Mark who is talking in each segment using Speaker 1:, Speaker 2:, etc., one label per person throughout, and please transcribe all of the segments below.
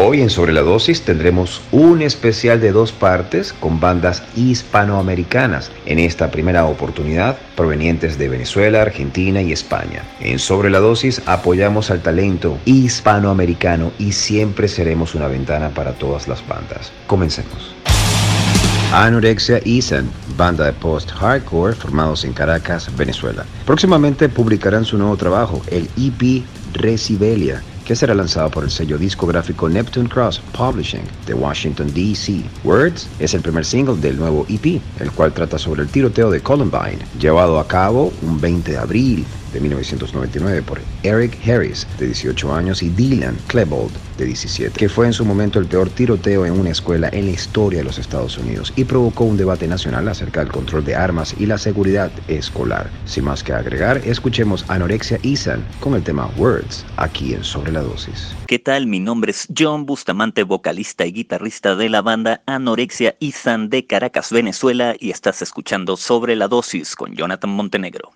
Speaker 1: Hoy en Sobre la Dosis tendremos un especial de dos partes con bandas hispanoamericanas, en esta primera oportunidad provenientes de Venezuela, Argentina y España. En Sobre la Dosis apoyamos al talento hispanoamericano y siempre seremos una ventana para todas las bandas. Comencemos. Anorexia Isan, banda de post-hardcore formados en Caracas, Venezuela. Próximamente publicarán su nuevo trabajo, el EP Resibelia, que será lanzado por el sello discográfico Neptune Cross Publishing de Washington, D.C. Words es el primer single del nuevo EP, el cual trata sobre el tiroteo de Columbine, llevado a cabo un 20 de abril de 1999 por Eric Harris, de 18 años, y Dylan Klebold, de 17, que fue en su momento el peor tiroteo en una escuela en la historia de los Estados Unidos y provocó un debate nacional acerca del control de armas y la seguridad escolar. Sin más que agregar, escuchemos Anorexia Isan con el tema Words, aquí en Sobre la Dosis.
Speaker 2: ¿Qué tal? Mi nombre es John Bustamante, vocalista y guitarrista de la banda Anorexia Isan de Caracas, Venezuela, y estás escuchando Sobre la Dosis con Jonathan Montenegro.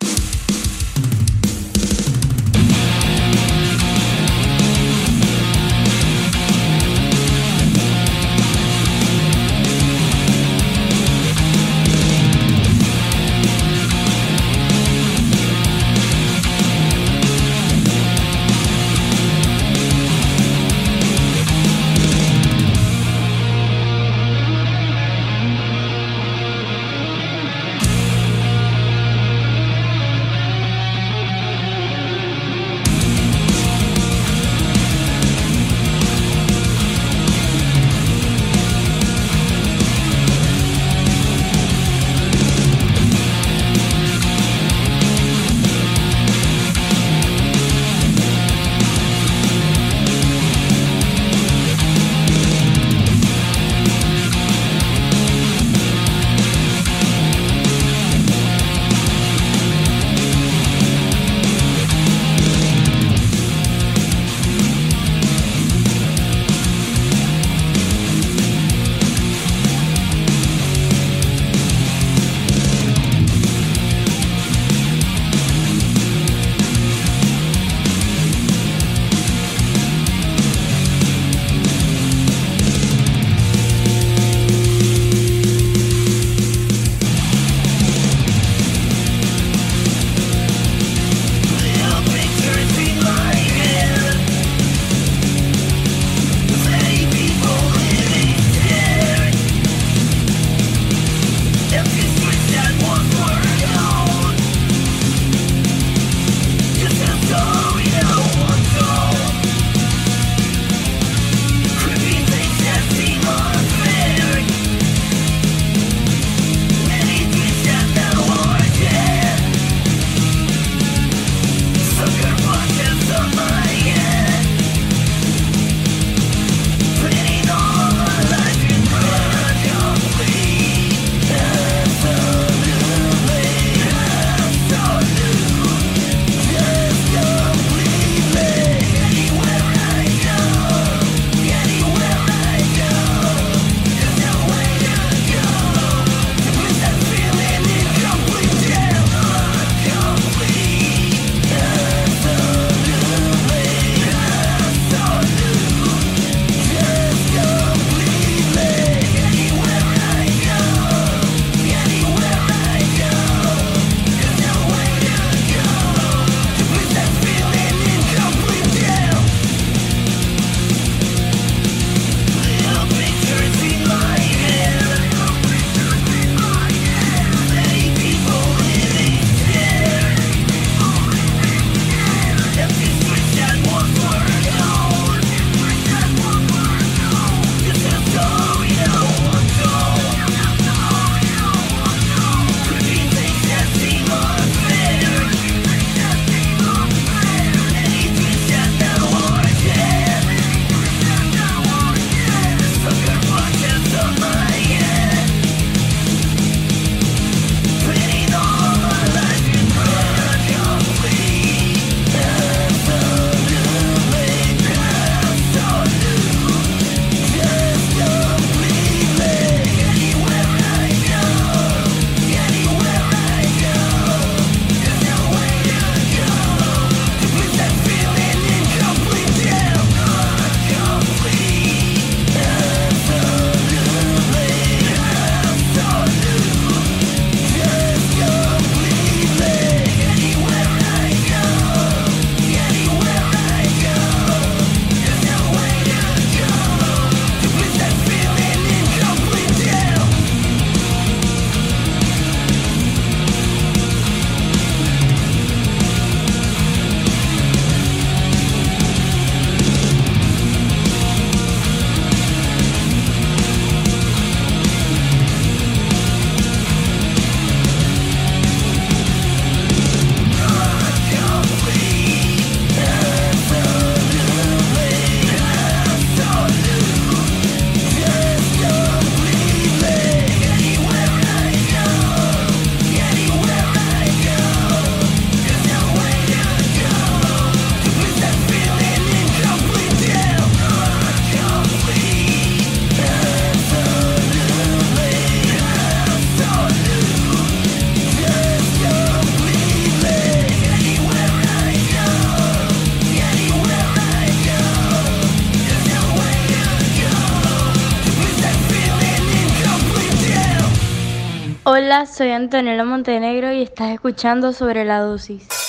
Speaker 3: Soy Antonella Montenegro y estás escuchando sobre la dosis.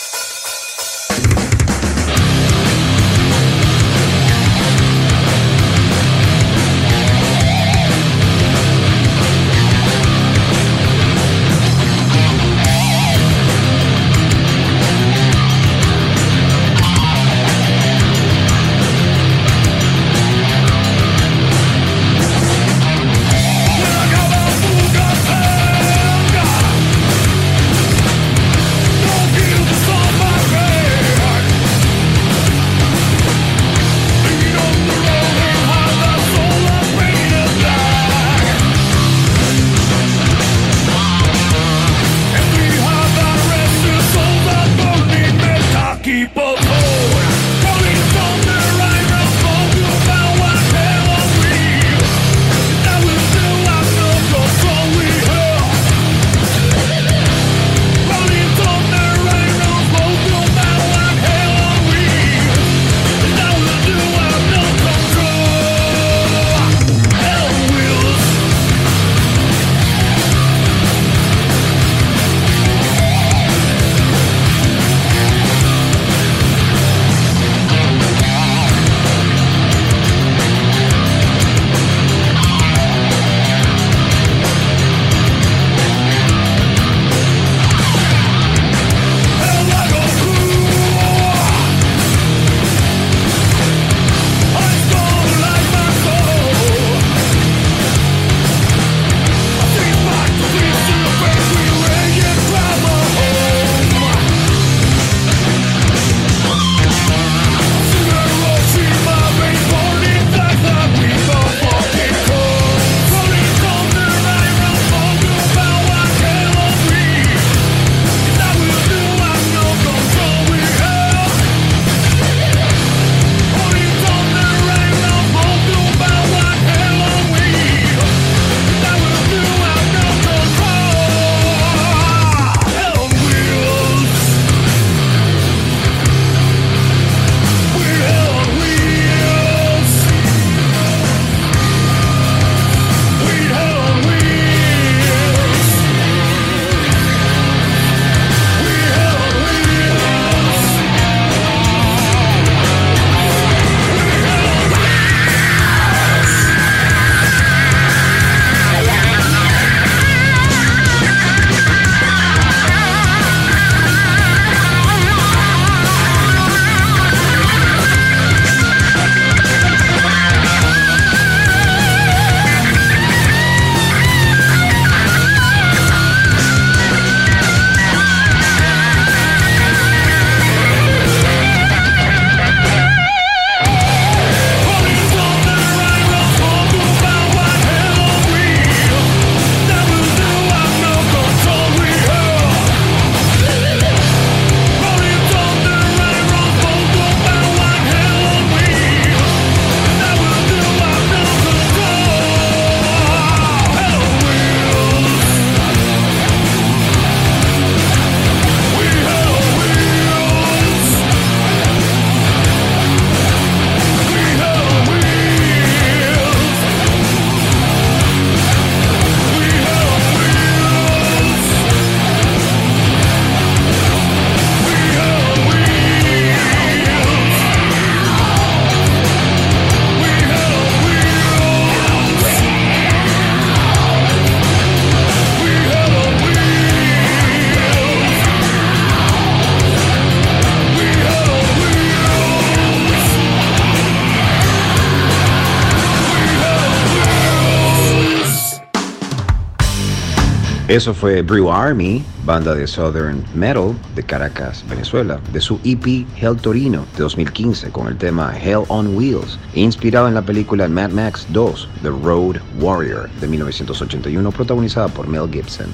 Speaker 1: Eso fue Brew Army, banda de Southern Metal de Caracas, Venezuela, de su EP Hell Torino de 2015 con el tema Hell on Wheels, inspirado en la película Mad Max 2, The Road Warrior de 1981, protagonizada por Mel Gibson.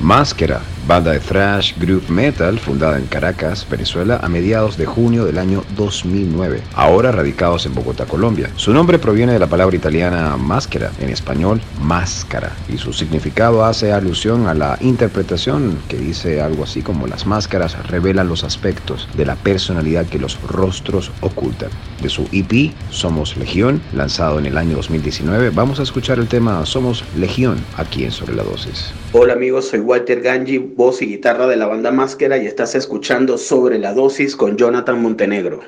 Speaker 1: Máscara banda de thrash group metal fundada en Caracas, Venezuela, a mediados de junio del año 2009, ahora radicados en Bogotá, Colombia. Su nombre proviene de la palabra italiana máscara, en español máscara, y su significado hace alusión a la interpretación que dice algo así como las máscaras revelan los aspectos de la personalidad que los rostros ocultan. De su EP Somos Legión, lanzado en el año 2019, vamos a escuchar el tema Somos Legión aquí en Sobre la Dosis.
Speaker 4: Hola amigos, soy Walter Ganji, voz y guitarra de la banda Máscara y estás escuchando Sobre la Dosis con Jonathan Montenegro.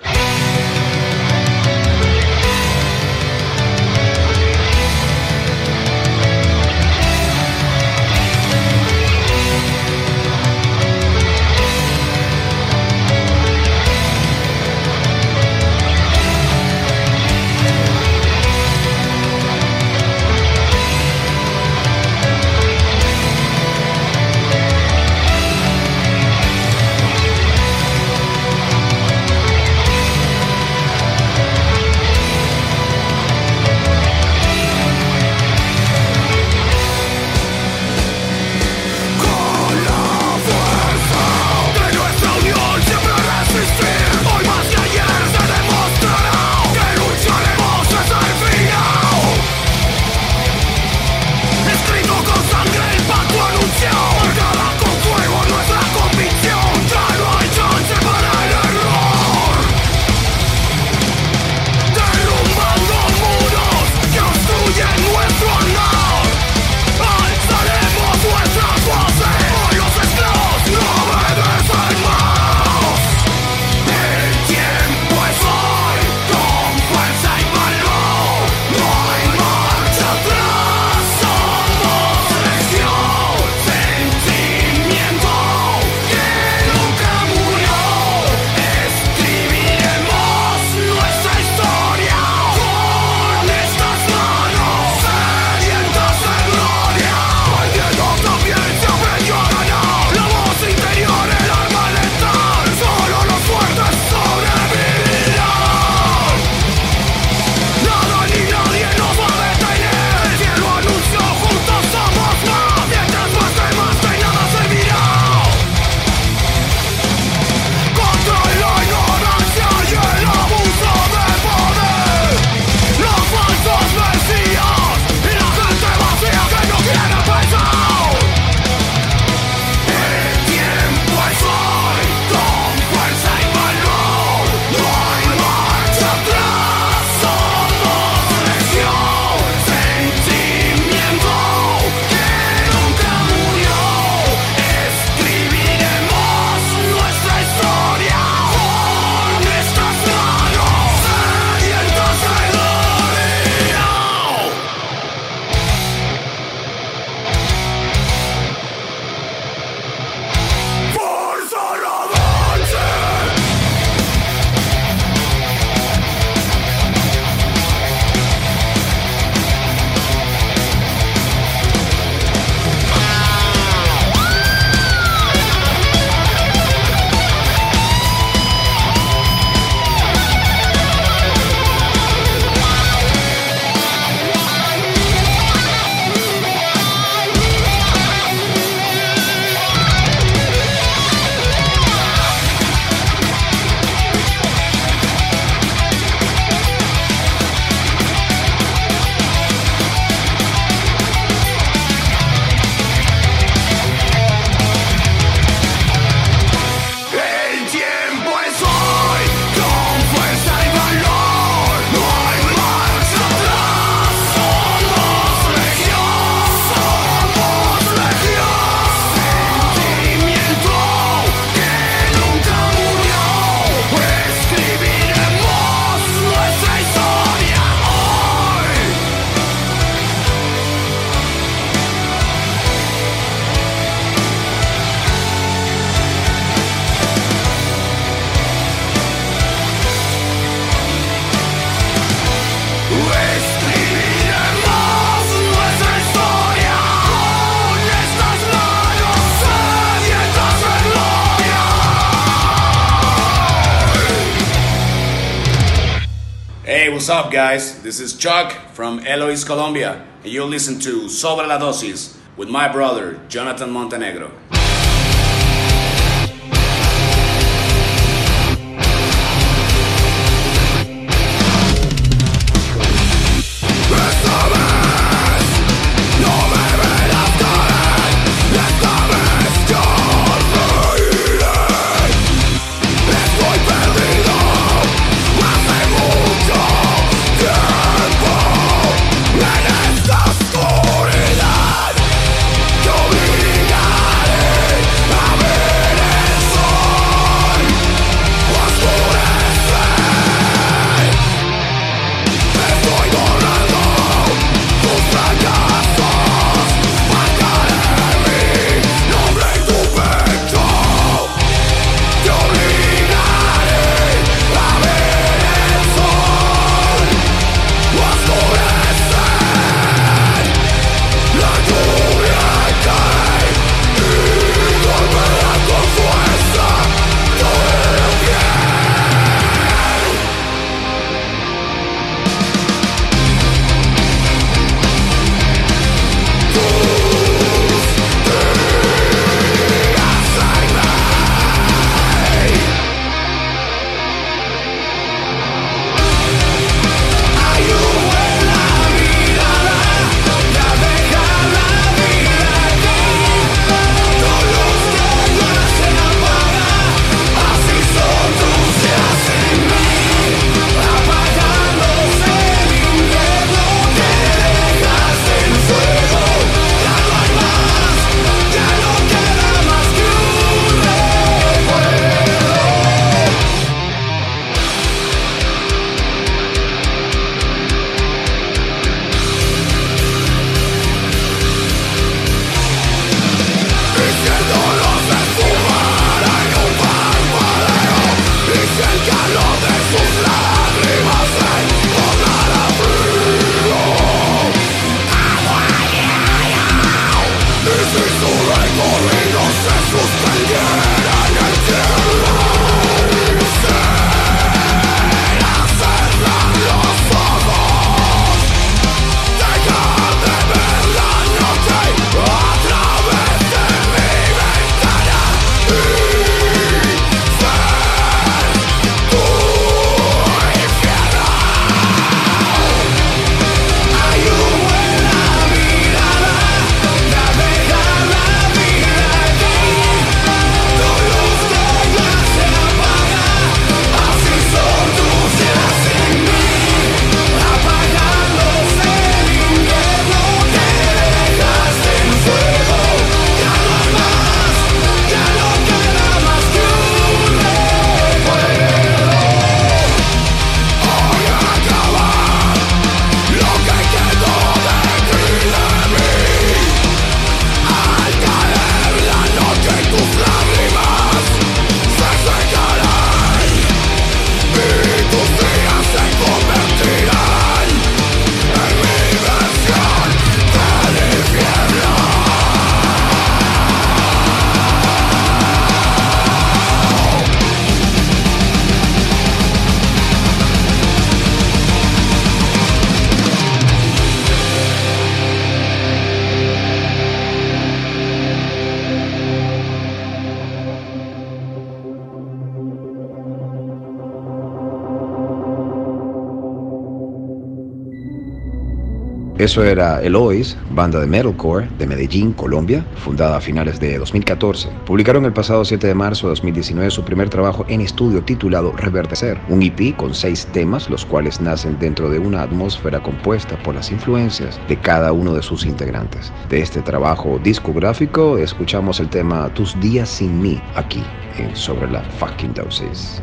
Speaker 5: What's up, guys? This is Chuck from Elois, Colombia, and you'll listen to Sobre la Dosis with my brother, Jonathan Montenegro.
Speaker 1: Eso era Elois, banda de metalcore de Medellín, Colombia, fundada a finales de 2014. Publicaron el pasado 7 de marzo de 2019 su primer trabajo en estudio titulado Reverdecer, un EP con seis temas, los cuales nacen dentro de una atmósfera compuesta por las influencias de cada uno de sus integrantes. De este trabajo discográfico escuchamos el tema Tus días sin mí aquí en Sobre la Fucking Dosis.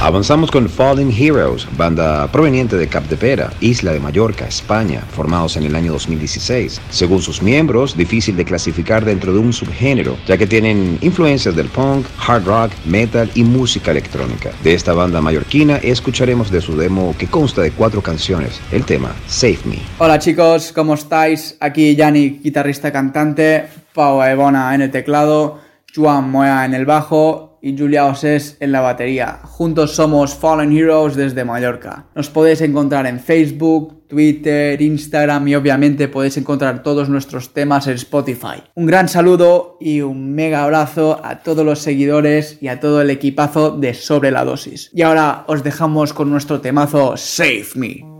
Speaker 1: Avanzamos con Falling Heroes, banda proveniente de Capdepera, isla de Mallorca, España, formados en el año 2016. Según sus miembros, difícil de clasificar dentro de un subgénero, ya que tienen influencias del punk, hard rock, metal y música electrónica. De esta banda mallorquina escucharemos de su demo que consta de cuatro canciones, el tema Save Me.
Speaker 6: Hola chicos, ¿cómo estáis? Aquí Yannick, guitarrista cantante, Pau Ebona en el teclado, Juan Moya en el bajo y Julia Osés en la batería. Juntos somos Fallen Heroes desde Mallorca. Nos podéis encontrar en Facebook, Twitter, Instagram y obviamente podéis encontrar todos nuestros temas en Spotify. Un gran saludo y un mega abrazo a todos los seguidores y a todo el equipazo de Sobre la Dosis. Y ahora os dejamos con nuestro temazo Save Me.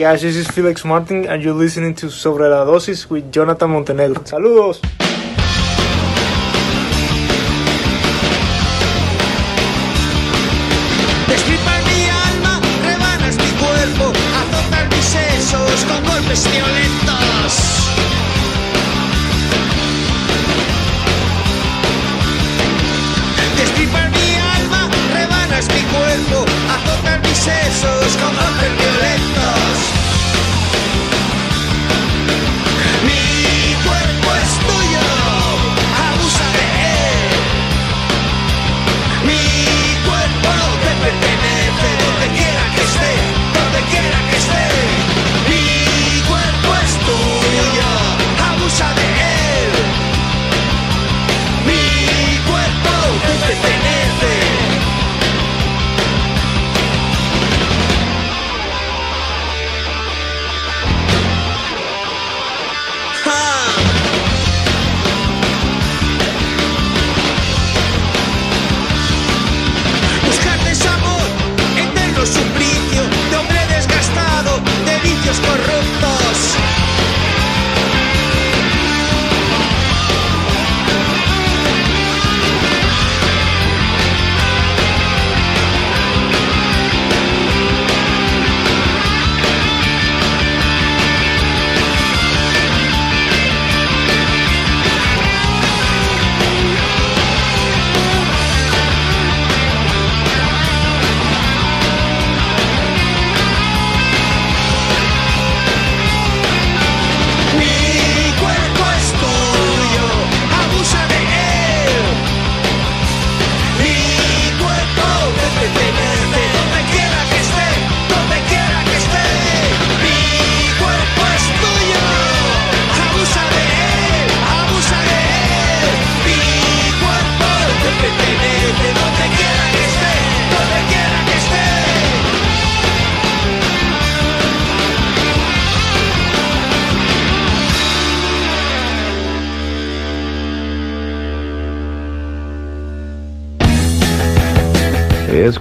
Speaker 7: Guys, this is Felix Martin and you're listening to Sobre la Dosis with Jonathan Montenegro. Saludos.
Speaker 8: Destripas mi alma, rebanas mi cuerpo, azotas mis sesos con golpes violentos. Destripas mi alma, rebanas mi cuerpo, azotas mis sesos con golpes violentos.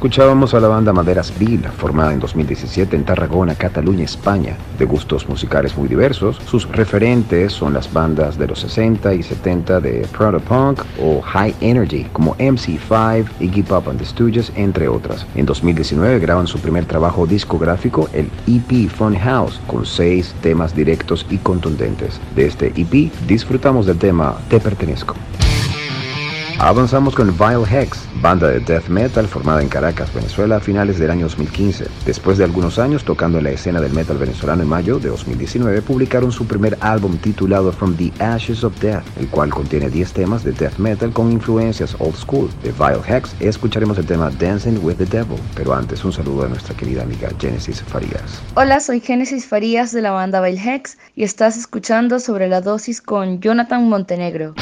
Speaker 1: Escuchábamos a la banda Maderas Bill, formada en 2017 en Tarragona, Cataluña, España. De gustos musicales muy diversos, sus referentes son las bandas de los 60 y 70 de Protopunk o High Energy, como MC5, Iggy Pop and the Stooges, entre otras. En 2019 graban su primer trabajo discográfico, el EP Funhouse, con seis temas directos y contundentes. De este EP disfrutamos del tema Te Pertenezco. Avanzamos con Vile Hex, banda de death metal formada en Caracas, Venezuela a finales del año 2015. Después de algunos años tocando en la escena del metal venezolano en mayo de 2019, publicaron su primer álbum titulado From the Ashes of Death, el cual contiene 10 temas de death metal con influencias old school. De Vile Hex escucharemos el tema Dancing with the Devil, pero antes un saludo a nuestra querida amiga Genesis Farías.
Speaker 9: Hola, soy Génesis Farías de la banda Vile Hex y estás escuchando sobre la dosis con Jonathan Montenegro.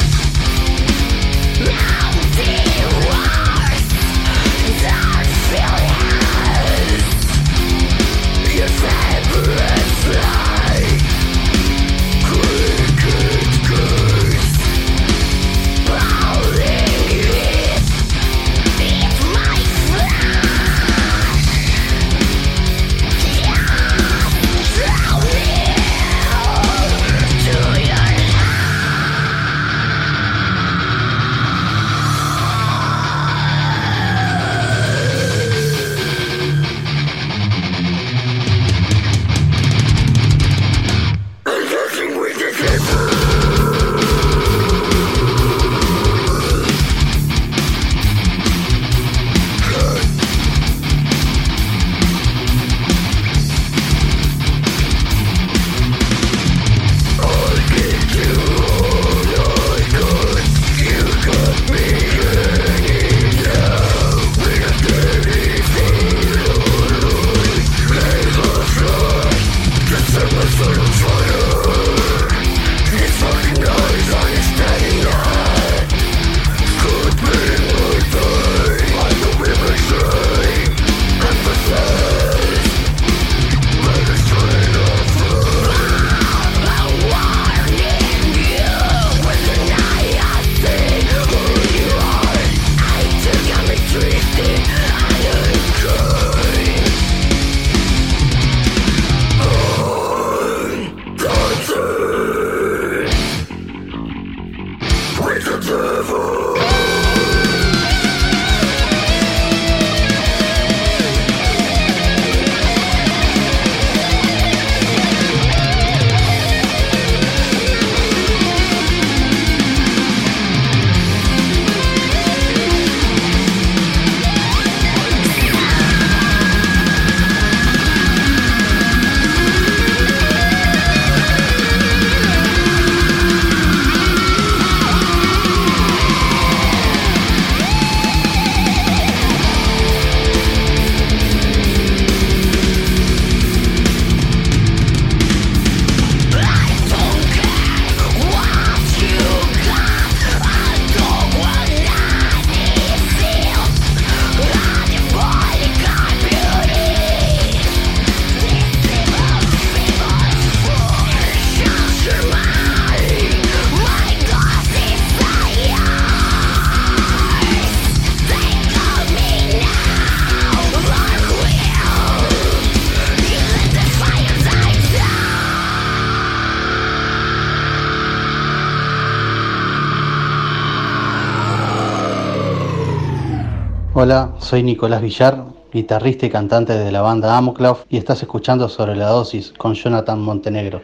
Speaker 4: Hola, soy Nicolás Villar, guitarrista y cantante de la banda Amoklauf y estás escuchando sobre la dosis con Jonathan Montenegro.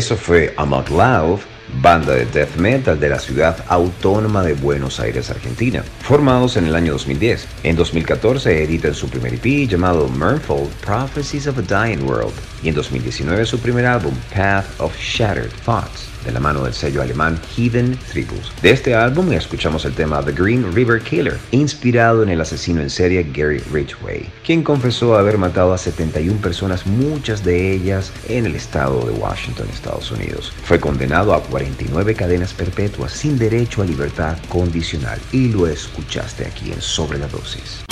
Speaker 1: Eso fue Amok Love, banda de death metal de la ciudad autónoma de Buenos Aires, Argentina, formados en el año 2010. En 2014 editan su primer EP llamado Mernfold Prophecies of a Dying World y en 2019 su primer álbum Path of Shattered Thoughts de la mano del sello alemán Hidden Tribus. De este álbum escuchamos el tema The Green River Killer, inspirado en el asesino en serie Gary Ridgway, quien confesó haber matado a 71 personas, muchas de ellas en el estado de Washington, Estados Unidos. Fue condenado a 49 cadenas perpetuas sin derecho a libertad condicional y lo escuchaste aquí en Sobre la Dosis.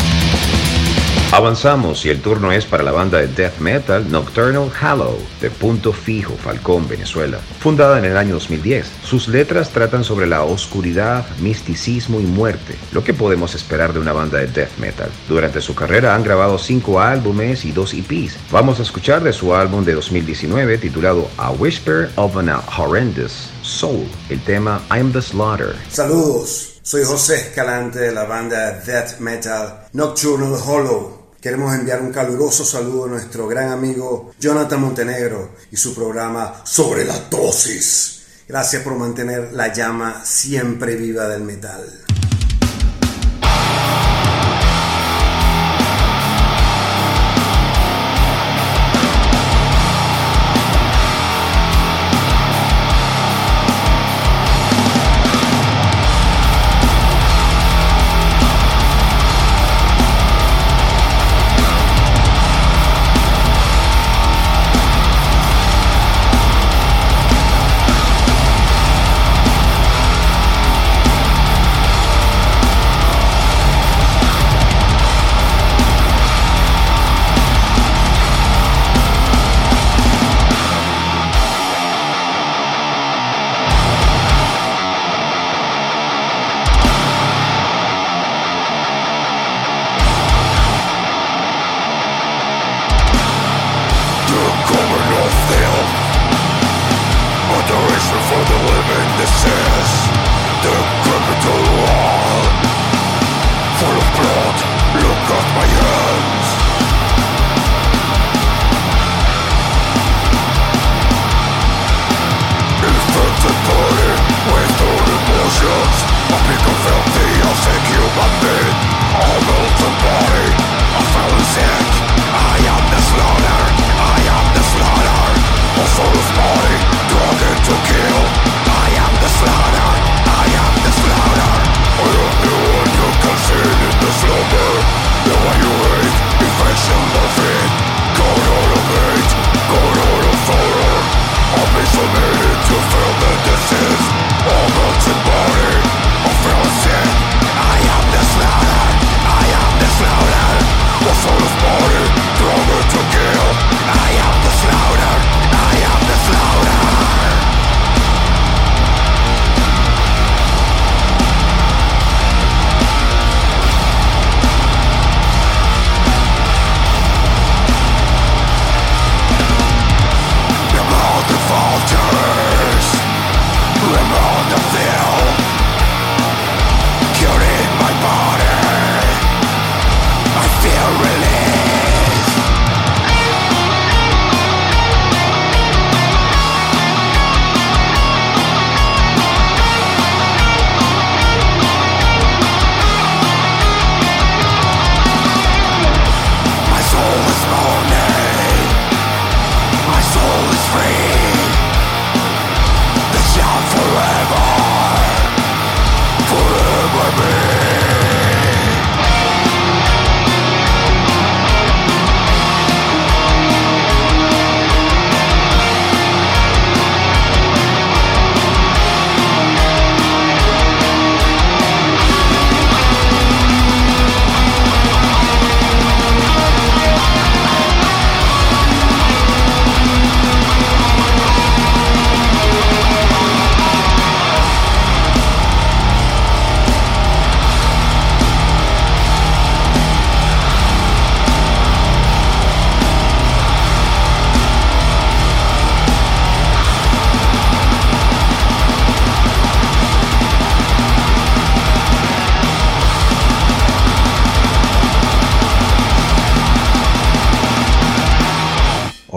Speaker 1: Avanzamos y el turno es para la banda de death metal Nocturnal Hallow de Punto Fijo, Falcón, Venezuela. Fundada en el año 2010, sus letras tratan sobre la oscuridad, misticismo y muerte, lo que podemos esperar de una banda de death metal. Durante su carrera han grabado cinco álbumes y dos EPs. Vamos a escuchar de su álbum de 2019 titulado A Whisper of an Horrendous Soul, el tema I'm the Slaughter.
Speaker 10: Saludos, soy José Escalante de la banda death metal Nocturnal Hollow. Queremos enviar un caluroso saludo a nuestro gran amigo Jonathan Montenegro y su programa Sobre la Dosis. Gracias por mantener la llama siempre viva del metal.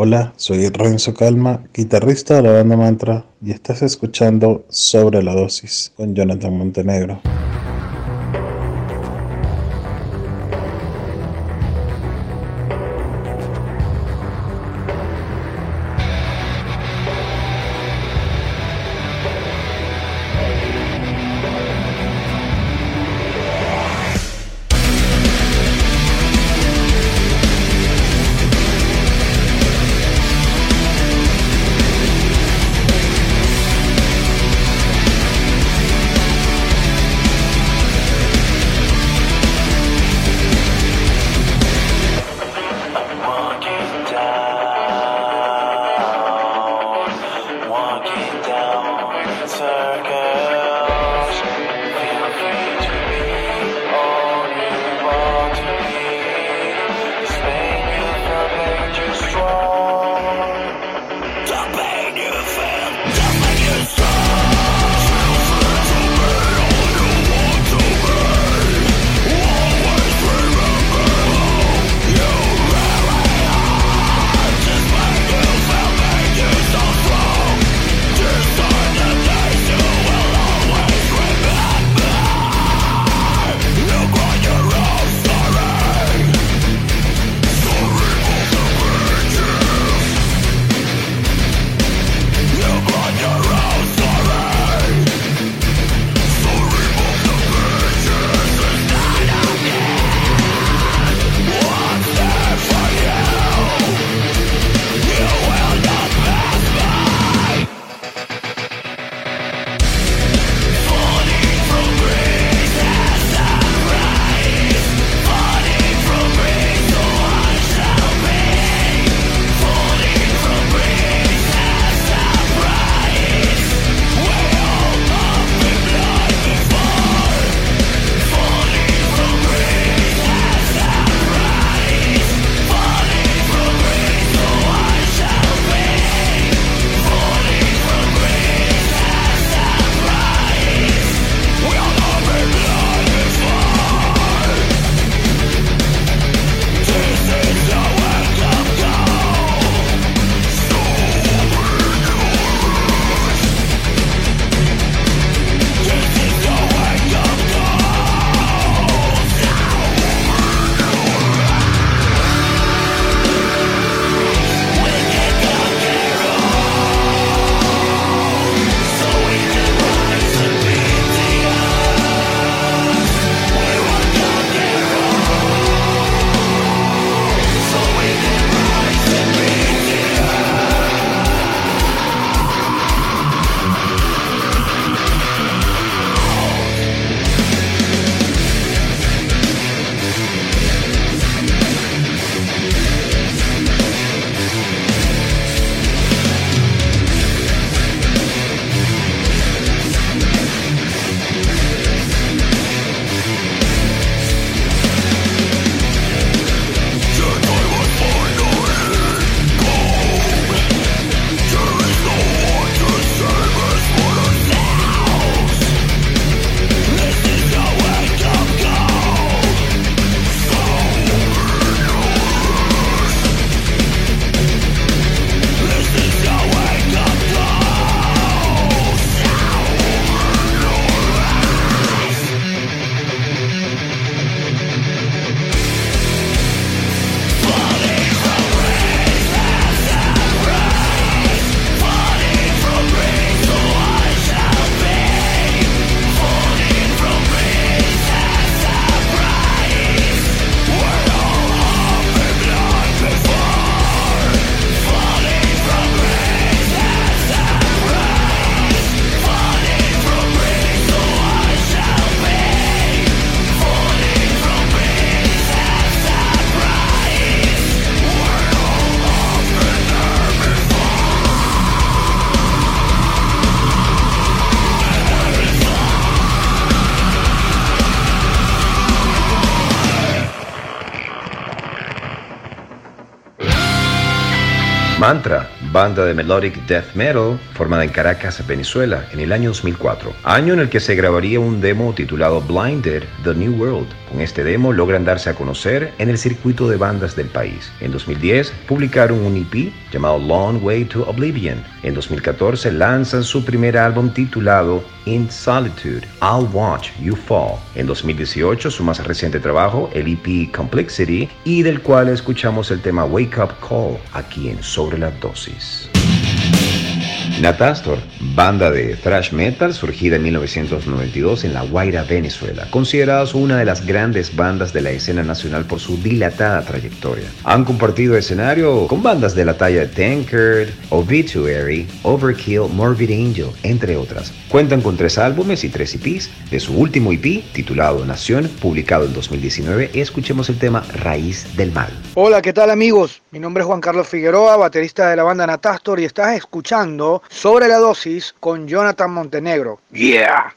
Speaker 11: Hola, soy Renzo Calma, guitarrista de la banda Mantra, y estás escuchando Sobre la Dosis con Jonathan Montenegro.
Speaker 1: Mantra, banda de melodic death metal formada en Caracas, Venezuela, en el año 2004, año en el que se grabaría un demo titulado Blinded, The New World. Con este demo logran darse a conocer en el circuito de bandas del país. En 2010 publicaron un EP llamado Long Way to Oblivion. En 2014 lanzan su primer álbum titulado In Solitude, I'll Watch You Fall. En 2018 su más reciente trabajo, el EP Complexity, y del cual escuchamos el tema Wake Up Call aquí en Sobre la Dosis. Natastor, banda de thrash metal surgida en 1992 en La Guaira, Venezuela, considerados una de las grandes bandas de la escena nacional por su dilatada trayectoria. Han compartido escenario con bandas de la talla de Tankard, Obituary, Overkill, Morbid Angel, entre otras. Cuentan con tres álbumes y tres EPs. De su último EP, titulado Nación, publicado en 2019, escuchemos el tema Raíz del Mal.
Speaker 12: Hola, ¿qué tal amigos? Mi nombre es Juan Carlos Figueroa, baterista de la banda Natastor y estás escuchando Sobre la Dosis con Jonathan Montenegro. Yeah.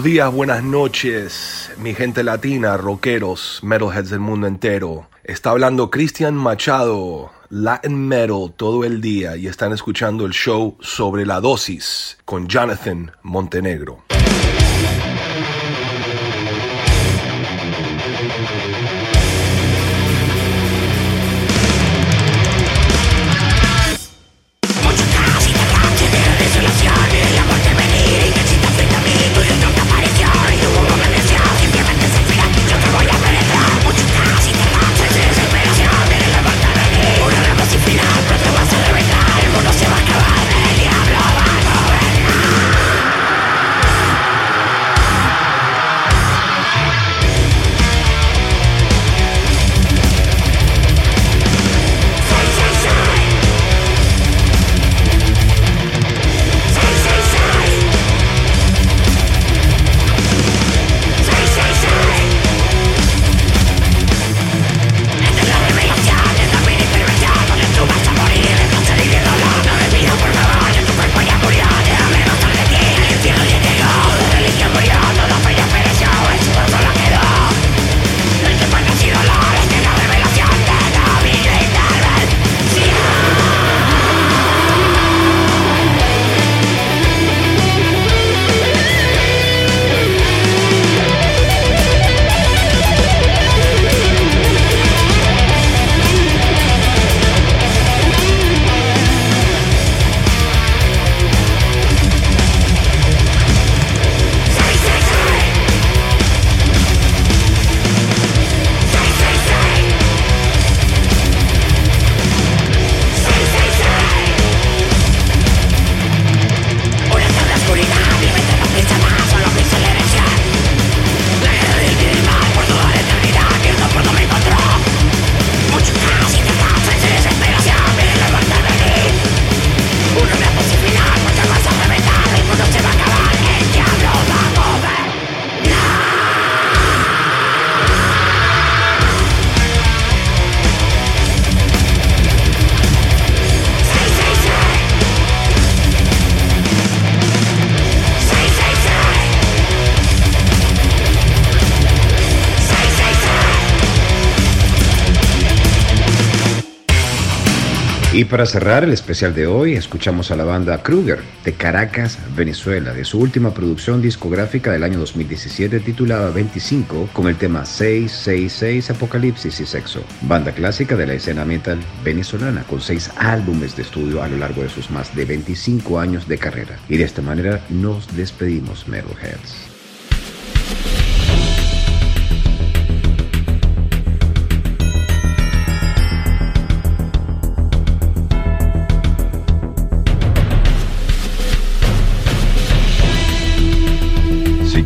Speaker 13: Buenos días, buenas noches, mi gente latina, rockeros, metalheads del mundo entero. Está hablando Cristian Machado, Latin Metal todo el día y están escuchando el show sobre la dosis con Jonathan Montenegro.
Speaker 1: Para cerrar el especial de hoy, escuchamos a la banda Kruger de Caracas, Venezuela, de su última producción discográfica del año 2017 titulada 25 con el tema 666 Apocalipsis y Sexo, banda clásica de la escena metal venezolana con seis álbumes de estudio a lo largo de sus más de 25 años de carrera. Y de esta manera nos despedimos, Metalheads.